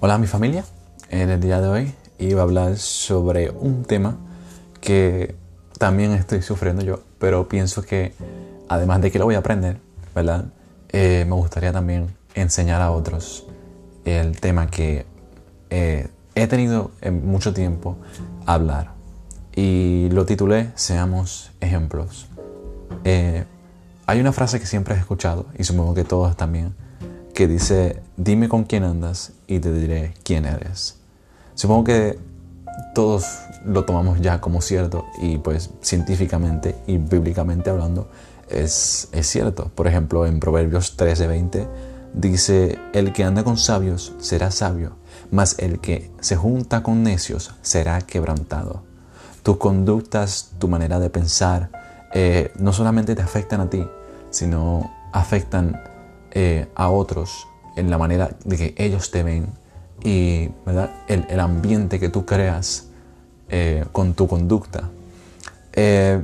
Hola mi familia, en el día de hoy iba a hablar sobre un tema que también estoy sufriendo yo, pero pienso que además de que lo voy a aprender, ¿verdad? Eh, me gustaría también enseñar a otros el tema que eh, he tenido en mucho tiempo hablar y lo titulé Seamos ejemplos. Eh, hay una frase que siempre he escuchado y supongo que todos también que dice, dime con quién andas y te diré quién eres. Supongo que todos lo tomamos ya como cierto y pues científicamente y bíblicamente hablando es, es cierto. Por ejemplo, en Proverbios 13:20 dice, el que anda con sabios será sabio, mas el que se junta con necios será quebrantado. Tus conductas, tu manera de pensar, eh, no solamente te afectan a ti, sino afectan eh, a otros en la manera de que ellos te ven y ¿verdad? El, ambiente que tú creas eh, con tu conducta. Eh,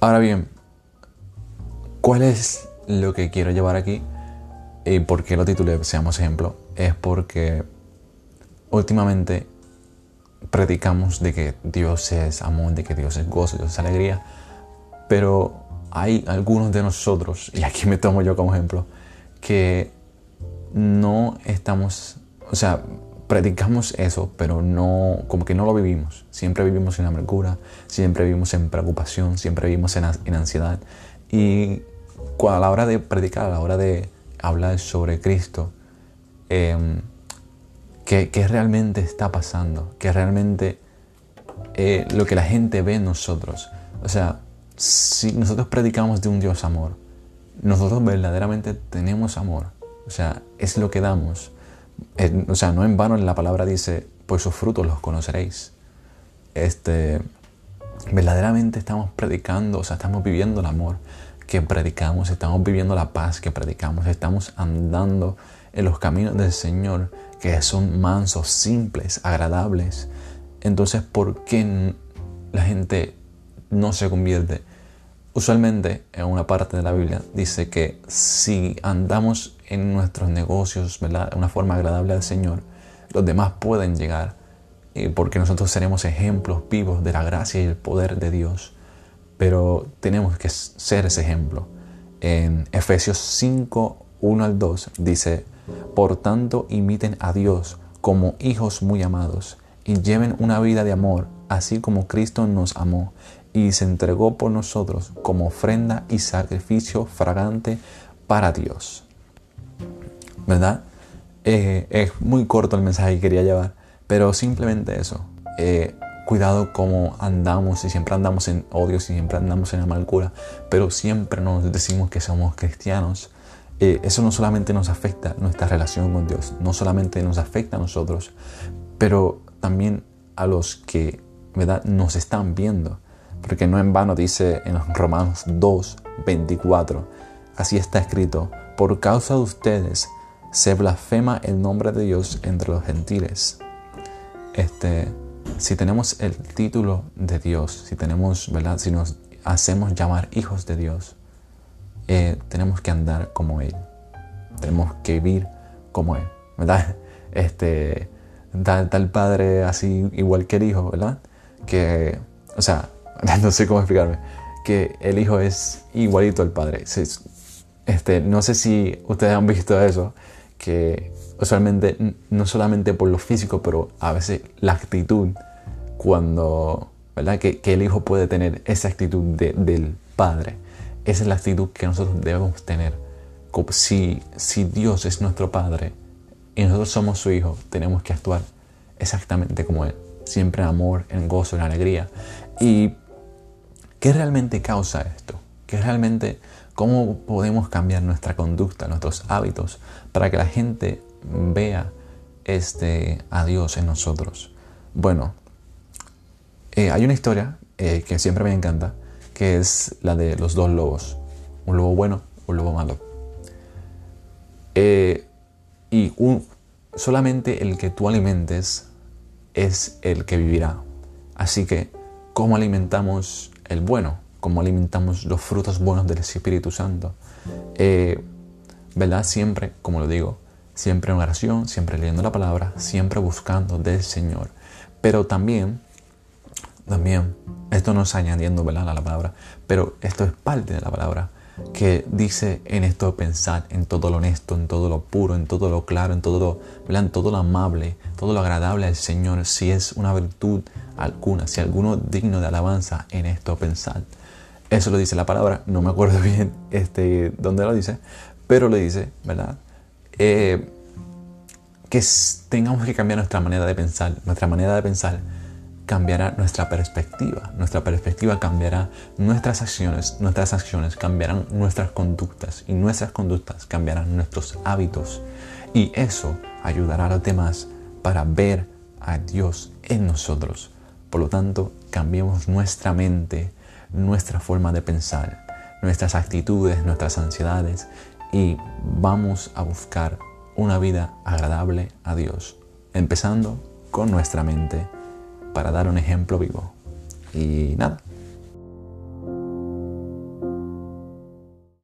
ahora bien, ¿cuál es lo que quiero llevar aquí? ¿Y por qué lo titulé Seamos ejemplo? Es porque últimamente predicamos de que Dios es amor, de que Dios es gozo, Dios es alegría, pero hay algunos de nosotros, y aquí me tomo yo como ejemplo, que no estamos, o sea, predicamos eso, pero no, como que no lo vivimos. Siempre vivimos en amargura, siempre vivimos en preocupación, siempre vivimos en, ansiedad. Y a la hora de predicar, a la hora de hablar sobre Cristo, em, ¿qué, realmente está pasando? ¿Qué realmente eh, lo que la gente ve en nosotros? O sea, si nosotros predicamos de un Dios amor, nosotros verdaderamente tenemos amor. O sea, es lo que damos. O sea, no en vano la palabra dice, pues sus frutos los conoceréis. Este, verdaderamente estamos predicando, o sea, estamos viviendo el amor que predicamos, estamos viviendo la paz que predicamos, estamos andando en los caminos del Señor que son mansos, simples, agradables. Entonces, ¿por qué la gente no se convierte. Usualmente en una parte de la Biblia dice que si andamos en nuestros negocios de una forma agradable al Señor, los demás pueden llegar porque nosotros seremos ejemplos vivos de la gracia y el poder de Dios. Pero tenemos que ser ese ejemplo. En Efesios 5, 1 al 2 dice, Por tanto imiten a Dios como hijos muy amados y lleven una vida de amor, así como Cristo nos amó y se entregó por nosotros como ofrenda y sacrificio fragante para Dios. ¿Verdad? Eh, es muy corto el mensaje que quería llevar, pero simplemente eso. Eh, cuidado como andamos y siempre andamos en odio, y siempre andamos en amargura, pero siempre nos decimos que somos cristianos. Eh, eso no solamente nos afecta nuestra relación con Dios, no solamente nos afecta a nosotros, pero también a los que ¿verdad? nos están viendo. Porque no en vano dice en Romanos 2, 24, así está escrito, por causa de ustedes se blasfema el nombre de Dios entre los gentiles. Este, si tenemos el título de Dios, si tenemos, ¿verdad? Si nos hacemos llamar hijos de Dios, eh, tenemos que andar como Él. Tenemos que vivir como Él, ¿verdad? Este, tal, tal padre así igual que el hijo, ¿verdad? Que, o sea, no sé cómo explicarme, que el hijo es igualito al padre. Este, no sé si ustedes han visto eso, que usualmente no solamente por lo físico, pero a veces la actitud, cuando, ¿verdad? Que, el hijo puede tener esa actitud del padre. Esa es la actitud que nosotros debemos tener. Si, si Dios es nuestro padre y nosotros somos su hijo, tenemos que actuar exactamente como Él. Siempre en amor, en gozo, en alegría. Y ¿Qué realmente causa esto? ¿Qué realmente, cómo podemos cambiar nuestra conducta, nuestros hábitos, para que la gente vea este, a Dios en nosotros? Bueno, eh, hay una historia eh, que siempre me encanta, que es la de los dos lobos, un lobo bueno, un lobo malo. Eh, y solamente el que tú alimentes es el que vivirá. Así que, ¿cómo alimentamos el bueno, cómo alimentamos los frutos buenos del Espíritu Santo. Eh, ¿Verdad? Siempre, como lo digo, siempre en oración, siempre leyendo la palabra, siempre buscando del Señor. Pero también, también, esto no está añadiendo ¿verdad? a la palabra, pero esto es parte de la palabra que dice en esto pensar en todo lo honesto, en todo lo puro, en todo lo claro, en todo lo, todo lo amable, todo lo agradable al Señor, si es una virtud alguna, si alguno digno de alabanza en esto pensar. Eso lo dice la palabra, no me acuerdo bien este, dónde lo dice, pero lo dice, ¿verdad? Eh, que tengamos que cambiar nuestra manera de pensar, nuestra manera de pensar cambiará nuestra perspectiva. Nuestra perspectiva cambiará nuestras acciones, nuestras acciones cambiarán nuestras conductas y nuestras conductas cambiarán nuestros hábitos. Y eso ayudará a los demás para ver a Dios en nosotros. Por lo tanto, cambiemos nuestra mente, nuestra forma de pensar, nuestras actitudes, nuestras ansiedades y vamos a buscar una vida agradable a Dios, empezando con nuestra mente para dar un ejemplo vivo. Y nada,